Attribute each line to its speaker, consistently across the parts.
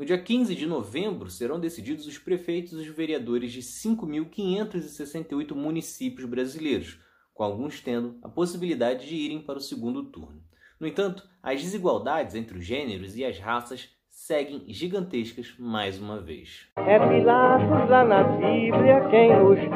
Speaker 1: No dia 15 de novembro serão decididos os prefeitos e os vereadores de 5.568 municípios brasileiros, com alguns tendo a possibilidade de irem para o segundo turno. No entanto, as desigualdades entre os gêneros e as raças seguem gigantescas mais uma vez.
Speaker 2: É Pilatos lá na Bíblia quem nos diz,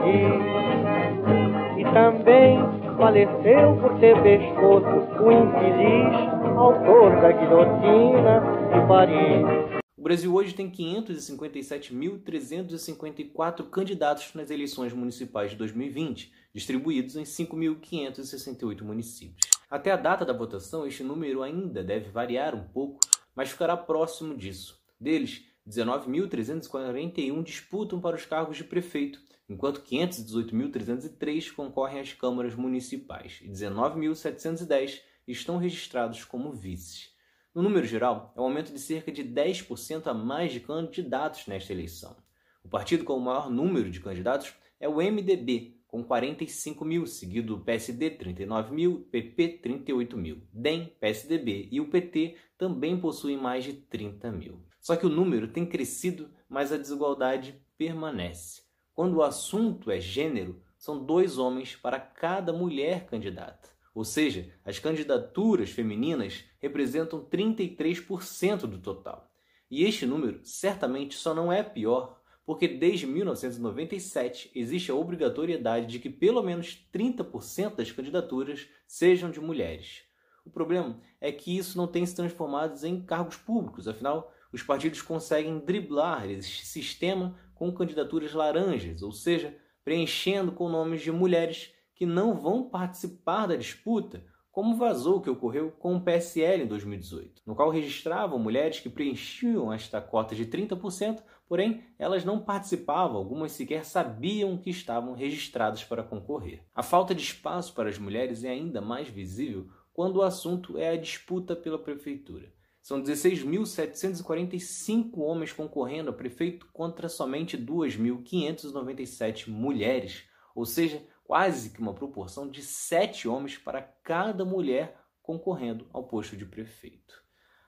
Speaker 2: e também faleceu por ter pescoço o infeliz autor da guilhotina de Paris.
Speaker 1: Brasil hoje tem 557.354 candidatos nas eleições municipais de 2020, distribuídos em 5.568 municípios. Até a data da votação, este número ainda deve variar um pouco, mas ficará próximo disso. Deles, 19.341 disputam para os cargos de prefeito, enquanto 518.303 concorrem às câmaras municipais e 19.710 estão registrados como vices. No número geral, é um aumento de cerca de 10% a mais de candidatos nesta eleição. O partido com o maior número de candidatos é o MDB, com 45 mil, seguido do PSD, 39 mil, PP, 38 mil. DEM, PSDB e o PT também possuem mais de 30 mil. Só que o número tem crescido, mas a desigualdade permanece. Quando o assunto é gênero, são dois homens para cada mulher candidata. Ou seja, as candidaturas femininas representam 33% do total. E este número certamente só não é pior porque desde 1997 existe a obrigatoriedade de que pelo menos 30% das candidaturas sejam de mulheres. O problema é que isso não tem se transformado em cargos públicos, afinal, os partidos conseguem driblar esse sistema com candidaturas laranjas, ou seja, preenchendo com nomes de mulheres que não vão participar da disputa, como vazou o que ocorreu com o PSL em 2018, no qual registravam mulheres que preenchiam esta cota de 30%, porém elas não participavam, algumas sequer sabiam que estavam registradas para concorrer. A falta de espaço para as mulheres é ainda mais visível quando o assunto é a disputa pela prefeitura. São 16.745 homens concorrendo a prefeito contra somente 2.597 mulheres, ou seja, quase que uma proporção de sete homens para cada mulher concorrendo ao posto de prefeito.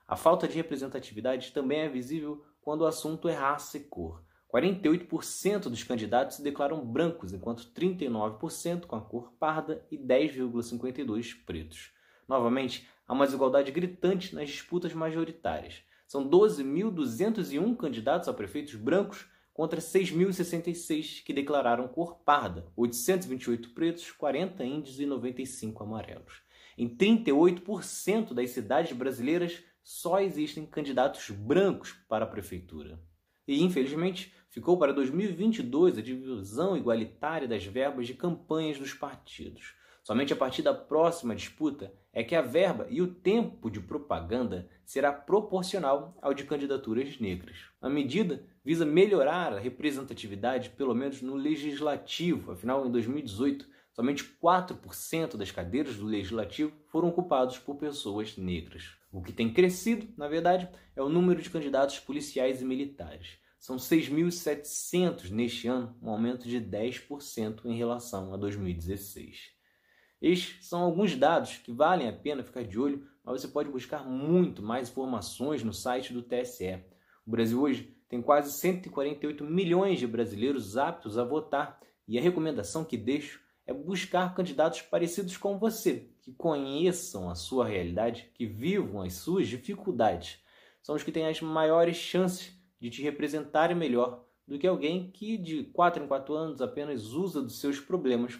Speaker 1: A falta de representatividade também é visível quando o assunto é raça e cor. 48% dos candidatos se declaram brancos, enquanto 39% com a cor parda e 10,52% pretos. Novamente, há uma desigualdade gritante nas disputas majoritárias. São 12.201 candidatos a prefeitos brancos contra 6.066 que declararam cor parda, 828 pretos, 40 índios e 95 amarelos. Em 38% das cidades brasileiras só existem candidatos brancos para a prefeitura. E, infelizmente, ficou para 2022 a divisão igualitária das verbas de campanhas dos partidos. Somente a partir da próxima disputa é que a verba e o tempo de propaganda será proporcional ao de candidaturas negras. A medida visa melhorar a representatividade, pelo menos no legislativo. Afinal, em 2018, somente 4% das cadeiras do legislativo foram ocupados por pessoas negras. O que tem crescido, na verdade, é o número de candidatos policiais e militares. São 6.700 neste ano, um aumento de 10% em relação a 2016. Estes são alguns dados que valem a pena ficar de olho, mas você pode buscar muito mais informações no site do TSE. O Brasil hoje tem quase 148 milhões de brasileiros aptos a votar e a recomendação que deixo é buscar candidatos parecidos com você, que conheçam a sua realidade, que vivam as suas dificuldades. São os que têm as maiores chances de te representarem melhor do que alguém que de 4 em 4 anos apenas usa dos seus problemas